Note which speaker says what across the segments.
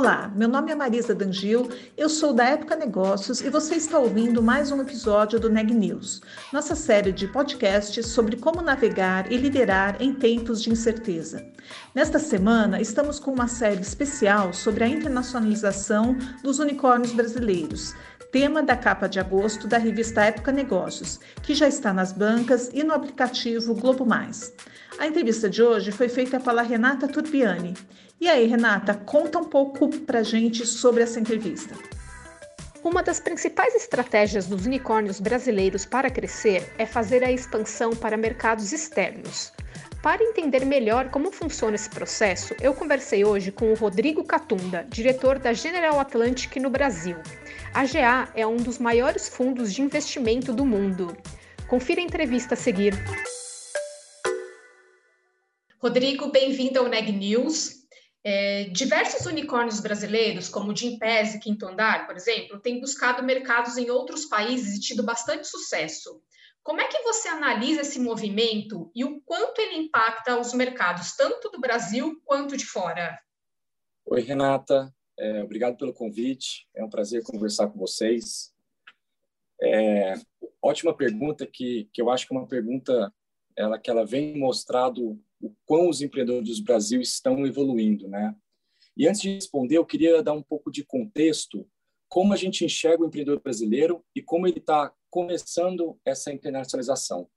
Speaker 1: Olá, meu nome é Marisa Dangil, eu sou da Época Negócios e você está ouvindo mais um episódio do Neg News, nossa série de podcasts sobre como navegar e liderar em tempos de incerteza. Nesta semana, estamos com uma série especial sobre a internacionalização dos unicórnios brasileiros, tema da capa de agosto da revista Época Negócios, que já está nas bancas e no aplicativo Globo Mais. A entrevista de hoje foi feita pela Renata Turbiani. E aí, Renata, conta um pouco pra gente sobre essa entrevista.
Speaker 2: Uma das principais estratégias dos unicórnios brasileiros para crescer é fazer a expansão para mercados externos. Para entender melhor como funciona esse processo, eu conversei hoje com o Rodrigo Catunda, diretor da General Atlantic no Brasil. A GA é um dos maiores fundos de investimento do mundo. Confira a entrevista a seguir. Rodrigo, bem-vindo ao Neg News. É, diversos unicórnios brasileiros, como o Gimpass e Quinto Andar, por exemplo, têm buscado mercados em outros países e tido bastante sucesso. Como é que você analisa esse movimento e o quanto ele impacta os mercados, tanto do Brasil quanto de fora?
Speaker 3: Oi, Renata. É, obrigado pelo convite. É um prazer conversar com vocês. É, ótima pergunta que, que eu acho que é uma pergunta ela que ela vem mostrado o quão os empreendedores do Brasil estão evoluindo, né? E antes de responder, eu queria dar um pouco de contexto como a gente enxerga o empreendedor brasileiro e como ele está começando essa internacionalização.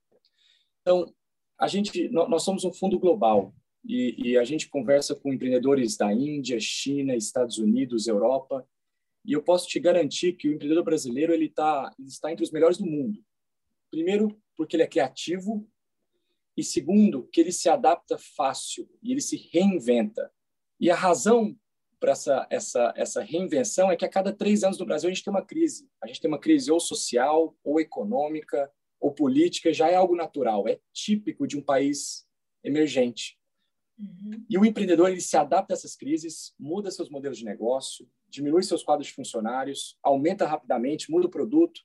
Speaker 3: Então, a gente, nós somos um fundo global e, e, a gente conversa com empreendedores da Índia, China, Estados Unidos, Europa, e eu posso te garantir que o empreendedor brasileiro ele tá, ele está entre os melhores do mundo. Primeiro, porque ele é criativo e segundo, que ele se adapta fácil e ele se reinventa. E a razão para essa, essa, essa reinvenção é que a cada três anos no Brasil a gente tem uma crise. A gente tem uma crise ou social, ou econômica, ou política, já é algo natural, é típico de um país emergente. Uhum. E o empreendedor ele se adapta a essas crises, muda seus modelos de negócio, diminui seus quadros de funcionários, aumenta rapidamente, muda o produto.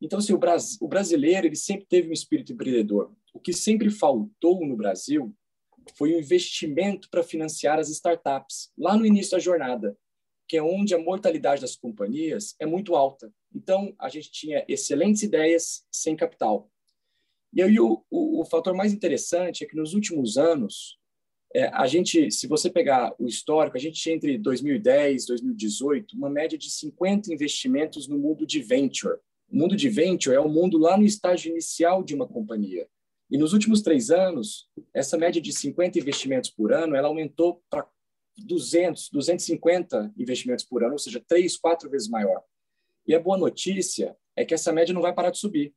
Speaker 3: Então, assim, o, Bras o brasileiro ele sempre teve um espírito empreendedor. O que sempre faltou no Brasil foi o um investimento para financiar as startups, lá no início da jornada, que é onde a mortalidade das companhias é muito alta. Então, a gente tinha excelentes ideias sem capital. E aí, o, o, o fator mais interessante é que nos últimos anos, é, a gente, se você pegar o histórico, a gente tinha entre 2010 e 2018 uma média de 50 investimentos no mundo de venture. O mundo de venture é o mundo lá no estágio inicial de uma companhia. E nos últimos três anos, essa média de 50 investimentos por ano, ela aumentou para 200, 250 investimentos por ano, ou seja, três, quatro vezes maior. E a boa notícia é que essa média não vai parar de subir.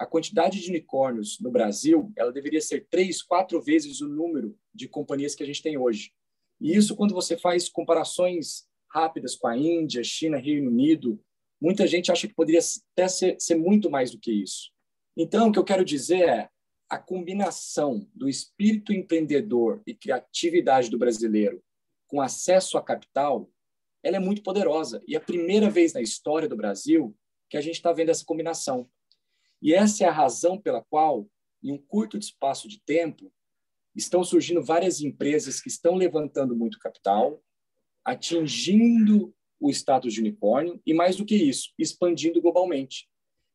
Speaker 3: A quantidade de unicórnios no Brasil, ela deveria ser três, quatro vezes o número de companhias que a gente tem hoje. E isso, quando você faz comparações rápidas com a Índia, China, Reino Unido, muita gente acha que poderia até ser, ser muito mais do que isso. Então, o que eu quero dizer é, a combinação do espírito empreendedor e criatividade do brasileiro com acesso a capital, ela é muito poderosa. E é a primeira vez na história do Brasil que a gente está vendo essa combinação. E essa é a razão pela qual, em um curto espaço de tempo, estão surgindo várias empresas que estão levantando muito capital, atingindo o status de unicórnio e, mais do que isso, expandindo globalmente.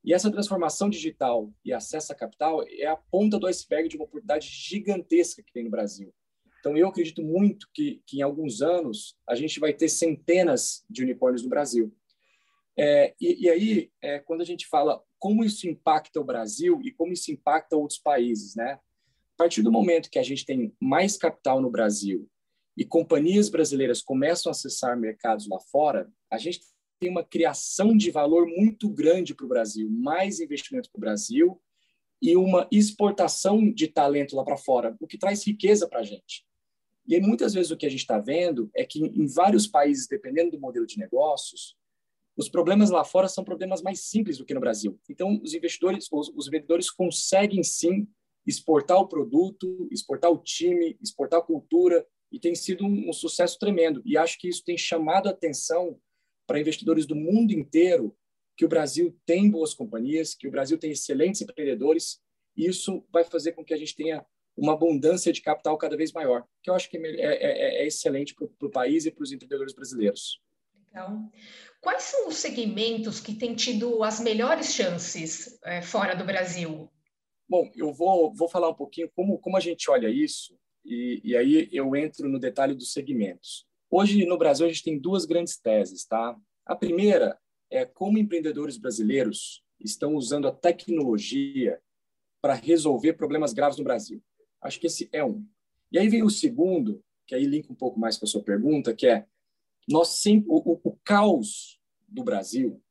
Speaker 3: E essa transformação digital e acesso a capital é a ponta do iceberg de uma oportunidade gigantesca que tem no Brasil. Então, eu acredito muito que, que em alguns anos a gente vai ter centenas de unicórnios no Brasil. É, e, e, aí, é, quando a gente fala como isso impacta o Brasil e como isso impacta outros países, né? A partir do momento que a gente tem mais capital no Brasil e companhias brasileiras começam a acessar mercados lá fora, a gente tem uma criação de valor muito grande para o Brasil, mais investimento para o Brasil e uma exportação de talento lá para fora, o que traz riqueza para a gente. E aí, muitas vezes o que a gente está vendo é que em vários países, dependendo do modelo de negócios, os problemas lá fora são problemas mais simples do que no Brasil. Então, os investidores, os, os vendedores conseguem sim exportar o produto, exportar o time, exportar a cultura, e tem sido um, um sucesso tremendo. E acho que isso tem chamado a atenção para investidores do mundo inteiro que o Brasil tem boas companhias, que o Brasil tem excelentes empreendedores, e isso vai fazer com que a gente tenha uma abundância de capital cada vez maior, que eu acho que é, é, é, é excelente para o país e para os empreendedores brasileiros.
Speaker 2: Então, quais são os segmentos que têm tido as melhores chances é, fora do Brasil?
Speaker 3: Bom, eu vou, vou falar um pouquinho como, como a gente olha isso, e, e aí eu entro no detalhe dos segmentos. Hoje, no Brasil, a gente tem duas grandes teses, tá? A primeira é como empreendedores brasileiros estão usando a tecnologia para resolver problemas graves no Brasil. Acho que esse é um. E aí vem o segundo, que aí linka um pouco mais com a sua pergunta, que é nós o, o caos do Brasil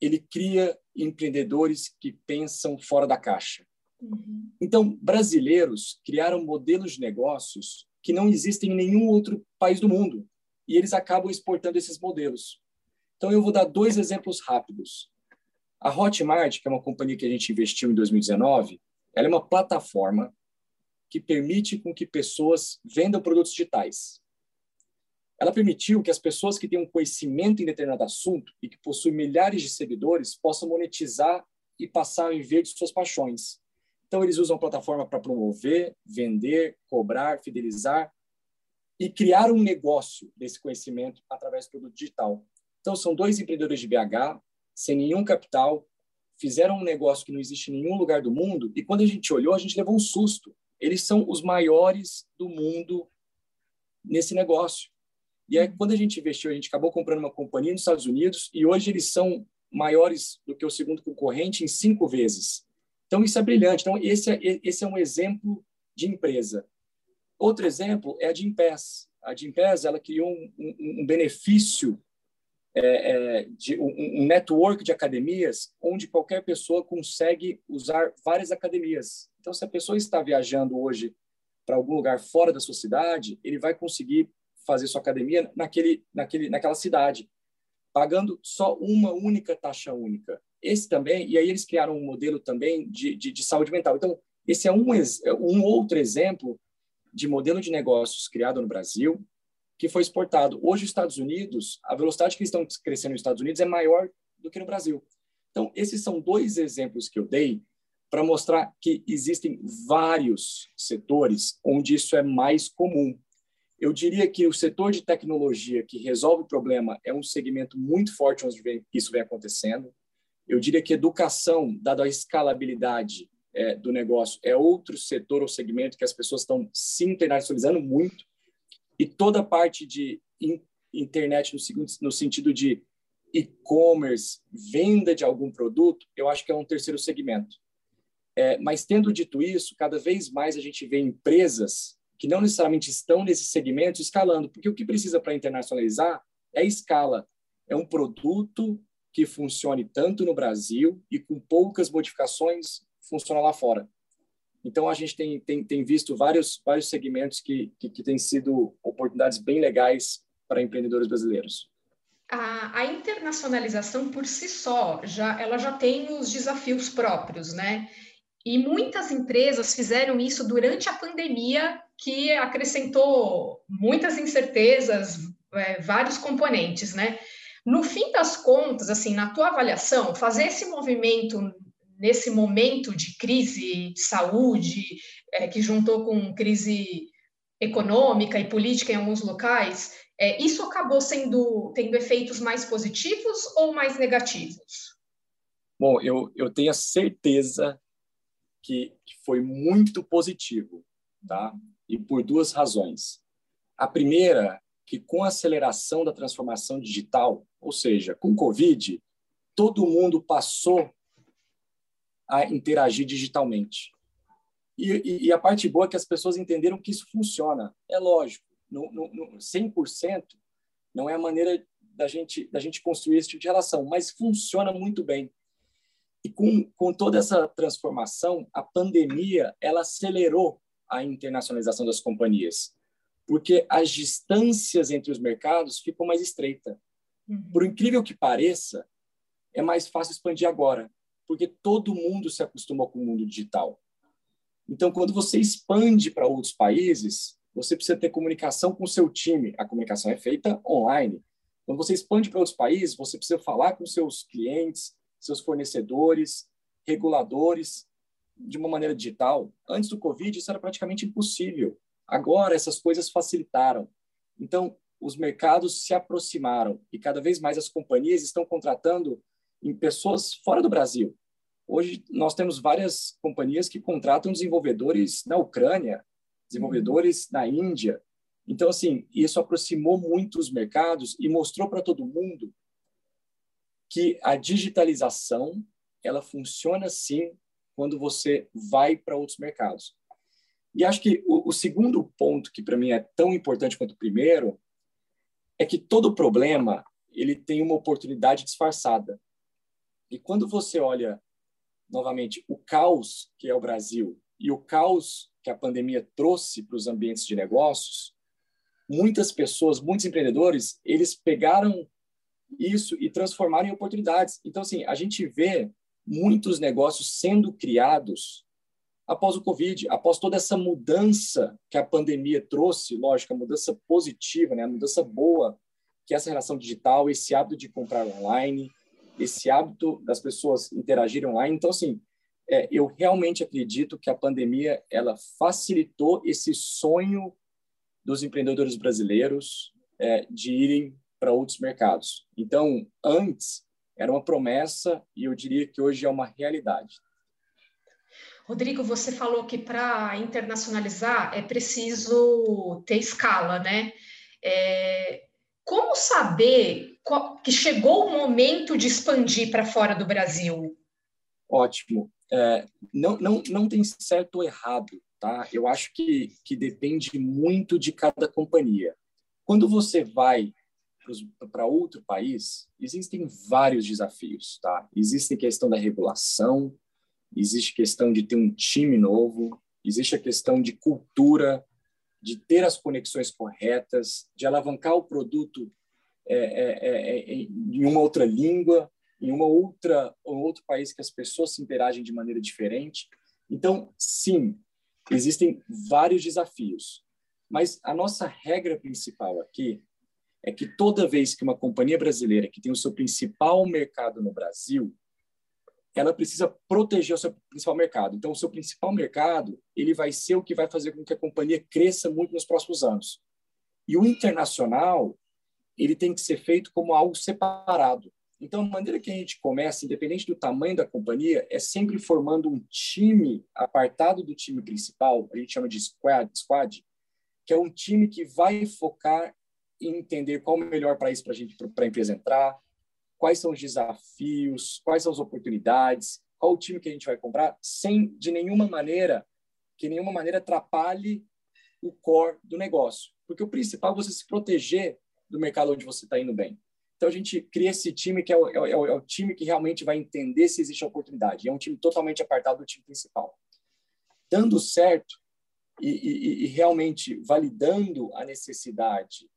Speaker 3: ele cria empreendedores que pensam fora da caixa. Uhum. Então, brasileiros criaram modelos de negócios que não existem em nenhum outro país do mundo e eles acabam exportando esses modelos. Então, eu vou dar dois exemplos rápidos. A Hotmart, que é uma companhia que a gente investiu em 2019, ela é uma plataforma que permite com que pessoas vendam produtos digitais. Ela permitiu que as pessoas que têm um conhecimento em determinado assunto e que possuem milhares de seguidores possam monetizar e passar a viver de suas paixões. Então, eles usam a plataforma para promover, vender, cobrar, fidelizar e criar um negócio desse conhecimento através do produto digital. Então, são dois empreendedores de BH, sem nenhum capital, fizeram um negócio que não existe em nenhum lugar do mundo, e quando a gente olhou, a gente levou um susto. Eles são os maiores do mundo nesse negócio. E aí, quando a gente investiu, a gente acabou comprando uma companhia nos Estados Unidos, e hoje eles são maiores do que o segundo concorrente em cinco vezes. Então, isso é brilhante. Então, esse é, esse é um exemplo de empresa. Outro exemplo é a Gimpass. A Gimpass, ela criou um, um, um benefício é, é, de um, um, network de academias onde qualquer pessoa consegue usar várias academias. Então, se a pessoa está viajando hoje para algum lugar fora da sua cidade, ele vai conseguir fazer sua academia naquele, naquele, naquela cidade, pagando só uma única taxa única. Esse também, e aí eles criaram um modelo também de, de, de saúde mental. Então, esse é um, um outro exemplo de modelo de negócios criado no Brasil, que foi exportado. Hoje, os Estados Unidos, a velocidade que eles estão crescendo nos Estados Unidos é maior do que no Brasil. Então, esses são dois exemplos que eu dei para mostrar que existem vários setores onde isso é mais comum. Eu diria que o setor de tecnologia que resolve o problema é um segmento muito forte onde isso vem acontecendo. Eu diria que educação, dada a escalabilidade é, do negócio, é outro setor ou segmento que as pessoas estão se internacionalizando muito e toda a parte de internet no, no sentido de e-commerce, venda de algum produto, eu acho que é um terceiro segmento. É, mas tendo dito isso, cada vez mais a gente vê empresas que não necessariamente estão nesse segmento escalando, porque o que precisa para internacionalizar é escala. É um produto que funcione tanto no Brasil e com poucas modificações funciona lá fora. Então, a gente tem, tem, tem visto vários, vários segmentos que, que, que têm sido oportunidades bem legais para empreendedores brasileiros.
Speaker 2: A, a, internacionalização por si só, já, ela já tem os desafios próprios, né? E muitas empresas fizeram isso durante a pandemia, que acrescentou muitas incertezas, é, vários componentes, né? No fim das contas, assim, na tua avaliação, fazer esse movimento nesse momento de crise de saúde, é, que juntou com crise econômica e política em alguns locais, é, isso acabou sendo tendo efeitos mais positivos ou mais negativos?
Speaker 3: Bom, eu, eu tenho a certeza que, que foi muito positivo, tá? E por duas razões. A primeira, que com a aceleração da transformação digital, ou seja, com o Covid, todo mundo passou a interagir digitalmente. E, e, e, a parte boa é que as pessoas entenderam que isso funciona. É lógico, no, no, no 100% não é a maneira da gente, da gente construir esse tipo de relação, mas funciona muito bem. E com, com toda essa transformação, a pandemia ela acelerou a internacionalização das companhias, porque as distâncias entre os mercados ficam mais estreitas. Uhum. Por incrível que pareça, é mais fácil expandir agora porque todo mundo se acostumou com o mundo digital. Então, quando você expande para outros países, você precisa ter comunicação com o seu time. A comunicação é feita online. Quando você expande para outros países, você precisa falar com seus clientes, seus fornecedores, reguladores, de uma maneira digital. Antes do Covid, isso era praticamente impossível. Agora, essas coisas facilitaram. Então, os mercados se aproximaram e cada vez mais as companhias estão contratando em pessoas fora do Brasil. Hoje, nós temos várias companhias que contratam desenvolvedores na Ucrânia, desenvolvedores na Índia. Então, assim, isso aproximou muito os mercados e mostrou para todo mundo que a digitalização ela funciona sim quando você vai para outros mercados. E acho que o, o segundo ponto que para mim é tão importante quanto o primeiro é que todo problema ele tem uma oportunidade disfarçada. E quando você olha novamente o caos que é o Brasil e o caos que a pandemia trouxe para os ambientes de negócios, muitas pessoas, muitos empreendedores, eles pegaram isso e transformaram em oportunidades. Então, assim, a gente vê muitos negócios sendo criados após o Covid, após toda essa mudança que a pandemia trouxe, lógico, a mudança positiva, né, a mudança boa, que é essa relação digital, esse hábito de comprar online, esse hábito das pessoas interagirem online. Então, assim, é, eu realmente acredito que a pandemia ela facilitou esse sonho dos empreendedores brasileiros é, de irem para outros mercados. Então, antes era uma promessa e eu diria que hoje é uma realidade.
Speaker 2: Rodrigo, você falou que para internacionalizar é preciso ter escala, né? É, como saber que chegou o momento de expandir para fora do Brasil?
Speaker 3: Ótimo. É, não, não, não tem certo ou errado, tá? Eu acho que, que depende muito de cada companhia. Quando você vai para outro país, existem vários desafios, tá? Existe a questão da regulação, existe a questão de ter um time novo, existe a questão de cultura, de ter as conexões corretas, de alavancar o produto é, é, é, é em uma outra língua, em uma outra um outro país que as pessoas se interagem de maneira diferente. Então, sim, existem vários desafios, mas a nossa regra principal aqui é que toda vez que uma companhia brasileira que tem o seu principal mercado no Brasil, ela precisa proteger o seu principal mercado. Então, o seu principal mercado, ele vai ser o que vai fazer com que a companhia cresça muito nos próximos anos. E o internacional, ele tem que ser feito como algo separado. Então, a maneira que a gente começa, independente do tamanho da companhia, é sempre formando um time apartado do time principal, a gente chama de squad, squad que é um time que vai focar entender qual o melhor país para a gente, para a empresa entrar, quais são os desafios, quais são as oportunidades, qual o time que a gente vai comprar, sem de nenhuma maneira que nenhuma maneira atrapalhe o core do negócio, porque o principal é você se proteger do mercado onde você está indo bem. Então a gente cria esse time que é o, é, o, é o, time que realmente vai entender se existe oportunidade. É um time totalmente apartado do time principal. Dando certo e, e, e realmente validando a necessidade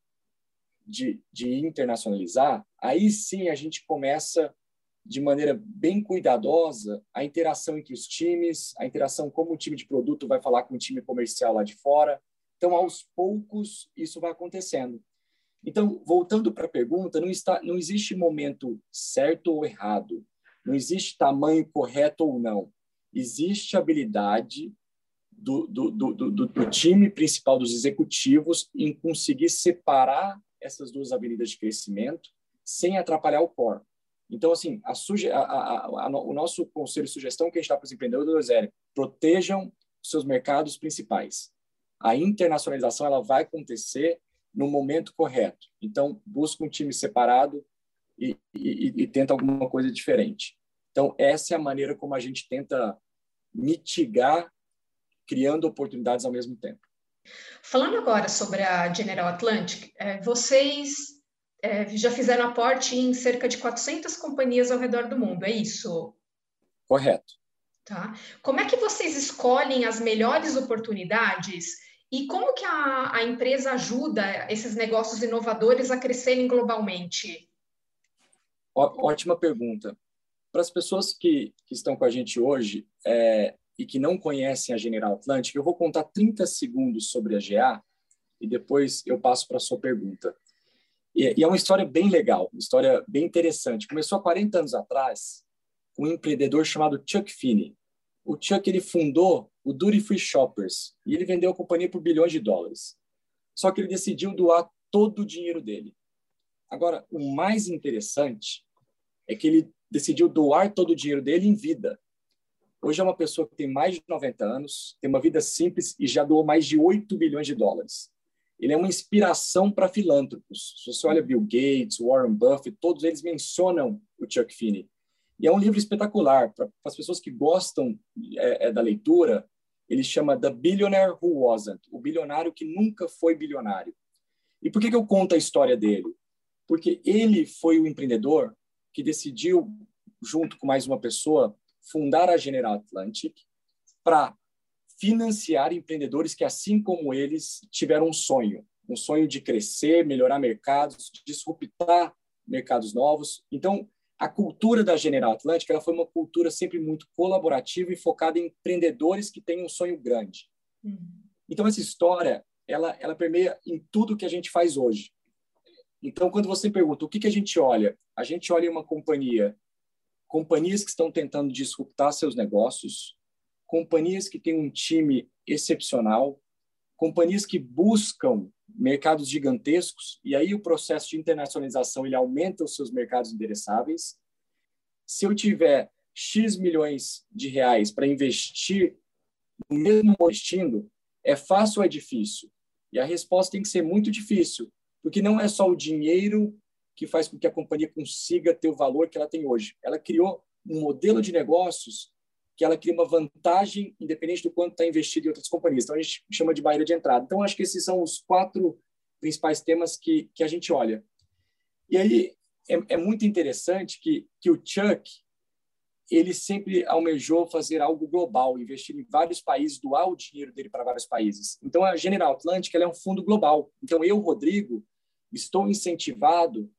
Speaker 3: de, de internacionalizar, aí sim a gente começa de maneira bem cuidadosa a interação entre os times, a interação como o time de produto vai falar com o time comercial lá de fora. Então, aos poucos, isso vai acontecendo. Então, voltando para a pergunta, não, está, não existe momento certo ou errado, não existe tamanho correto ou não. Existe habilidade do, do, do, do, do time principal dos executivos em conseguir separar essas duas avenidas de crescimento sem atrapalhar o core. Então, assim, a a, a, o nosso conselho e sugestão que a gente dá para os empreendedores é protejam seus mercados principais. A internacionalização ela vai acontecer no momento correto. Então, busca um time separado e, e, e tenta alguma coisa diferente. Então, essa é a maneira como a gente tenta mitigar, criando oportunidades ao mesmo tempo.
Speaker 2: Falando agora sobre a General Atlantic, é, vocês é, já fizeram aporte em cerca de 400 companhias ao redor do mundo, é isso?
Speaker 3: Correto.
Speaker 2: Tá. Como é que vocês escolhem as melhores oportunidades e como que a, a empresa ajuda esses negócios inovadores a crescerem globalmente?
Speaker 3: Ó, ótima pergunta. Para as pessoas que, que estão com a gente hoje, é, e que não conhecem a General Atlantic, eu vou contar 30 segundos sobre a GA e depois eu passo para a sua pergunta. E, e, é uma história bem legal, uma história bem interessante. Começou há 40 anos atrás com um empreendedor chamado Chuck Finney. O Chuck ele fundou o Duty Free Shoppers e ele vendeu a companhia por bilhões de dólares. Só que ele decidiu doar todo o dinheiro dele. Agora, o mais interessante é que ele decidiu doar todo o dinheiro dele em vida. Hoje é uma pessoa que tem mais de 90 anos, tem uma vida simples e já doou mais de 8 bilhões de dólares. Ele é uma inspiração para filântropos. Se você olha Bill Gates, Warren Buffett, todos eles mencionam o Chuck Finney. E é um livro espetacular para as pessoas que gostam é, é, da leitura. Ele chama The Billionaire Who Wasn't, o bilionário que nunca foi bilionário. E por que, que eu conto a história dele? Porque ele foi o empreendedor que decidiu, junto com mais uma pessoa, fundar a General Atlantic para financiar empreendedores que, assim como eles, tiveram um sonho, um sonho de crescer, melhorar mercados, disruptar mercados novos. Então, a cultura da General Atlantic ela foi uma cultura sempre muito colaborativa e focada em empreendedores que têm um sonho grande. Uhum. Então, essa história ela, ela permeia em tudo que a gente faz hoje. Então, quando você pergunta o que, que a gente olha, a gente olha uma companhia, companhias que estão tentando disruptar seus negócios, companhias que têm um time excepcional, companhias que buscam mercados gigantescos e aí o processo de internacionalização ele aumenta os seus mercados endereçáveis. Se eu tiver X milhões de reais para investir no mesmo investindo, é fácil ou é difícil? E a resposta tem que ser muito difícil, porque não é só o dinheiro que faz com que a companhia consiga ter o valor que ela tem hoje. Ela criou um modelo de negócios que ela cria uma vantagem independente do quanto está investido em outras companhias. Então, a gente chama de barreira de entrada. Então, acho que esses são os quatro principais temas que, que a gente olha. E aí, é, é muito interessante que, que o Chuck, ele sempre almejou fazer algo global, investir em vários países, doar o dinheiro dele para vários países. Então, a General Atlantic é um fundo global. Então, eu, Rodrigo, estou incentivado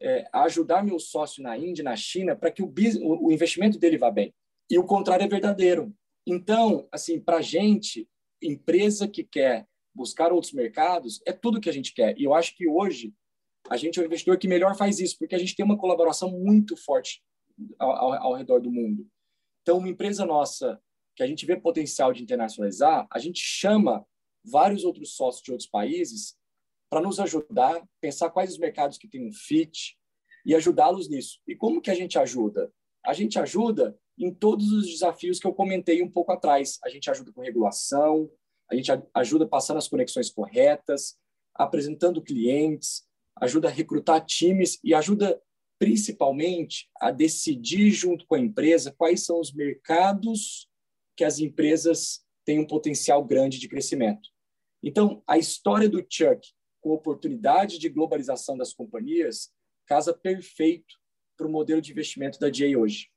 Speaker 3: é, ajudar meu sócio na Índia, na China, para que o, o investimento dele vá bem. E o contrário é verdadeiro. Então, assim, para a gente, empresa que quer buscar outros mercados, é tudo que a gente quer. E eu acho que hoje a gente é o investidor que melhor faz isso, porque a gente tem uma colaboração muito forte ao, ao, ao redor do mundo. Então, uma empresa nossa que a gente vê potencial de internacionalizar, a gente chama vários outros sócios de outros países para nos ajudar, pensar quais os mercados que têm um fit e ajudá-los nisso. E como que a gente ajuda? A gente ajuda em todos os desafios que eu comentei um pouco atrás. A gente ajuda com regulação, a gente ajuda passando as conexões corretas, apresentando clientes, ajuda a recrutar times e ajuda principalmente a decidir junto com a empresa quais são os mercados que as empresas têm um potencial grande de crescimento. Então, a história do Chuck com oportunidade de globalização das companhias casa perfeito para o modelo de investimento da DA hoje.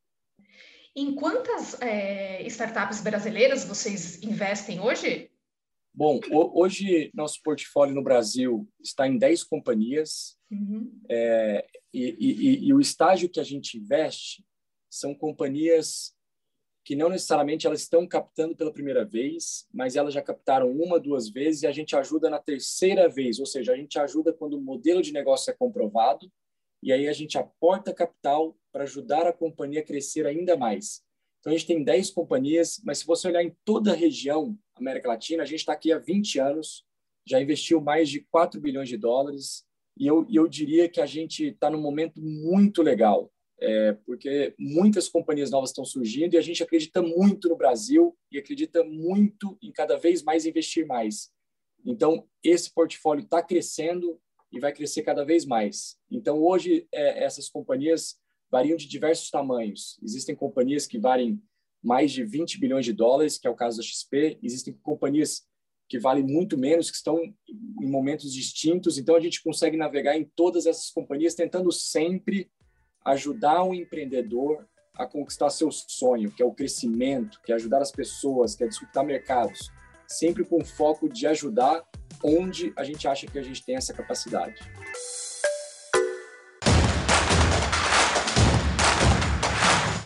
Speaker 2: Em quantas é, startups brasileiras vocês investem hoje?
Speaker 3: Bom, hoje nosso portfólio no Brasil está em 10 companhias uhum. é, e, e, e, o estágio que a gente investe são companhias que não necessariamente elas estão captando pela primeira vez, mas elas já captaram uma, duas vezes e a gente ajuda na terceira vez, ou seja, a gente ajuda quando o modelo de negócio é comprovado e aí a gente aporta capital para ajudar a companhia a crescer ainda mais. Então, a gente tem 10 companhias, mas se você olhar em toda a região, América Latina, a gente está aqui há 20 anos, já investiu mais de 4 bilhões de dólares, e eu, eu diria que a gente está num momento muito legal, é, porque muitas companhias novas estão surgindo e a gente acredita muito no Brasil e acredita muito em cada vez mais investir mais. Então, esse portfólio está crescendo e vai crescer cada vez mais. Então, hoje, é, essas companhias variam de diversos tamanhos. Existem companhias que valem mais de 20 bilhões de dólares, que é o caso da XP. Existem companhias que valem muito menos, que estão em momentos distintos. Então, a gente consegue navegar em todas essas companhias, tentando sempre ajudar o empreendedor a conquistar seu sonho, que é o crescimento, que é ajudar as pessoas, que é disputar mercados, sempre com foco de ajudar onde a gente acha que a gente tem essa capacidade.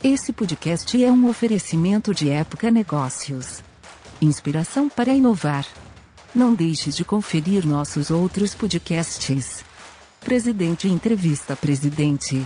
Speaker 4: Esse podcast é um oferecimento de Época Negócios. Inspiração para inovar. Não deixe de conferir nossos outros podcasts. Presidente Entrevista Presidente.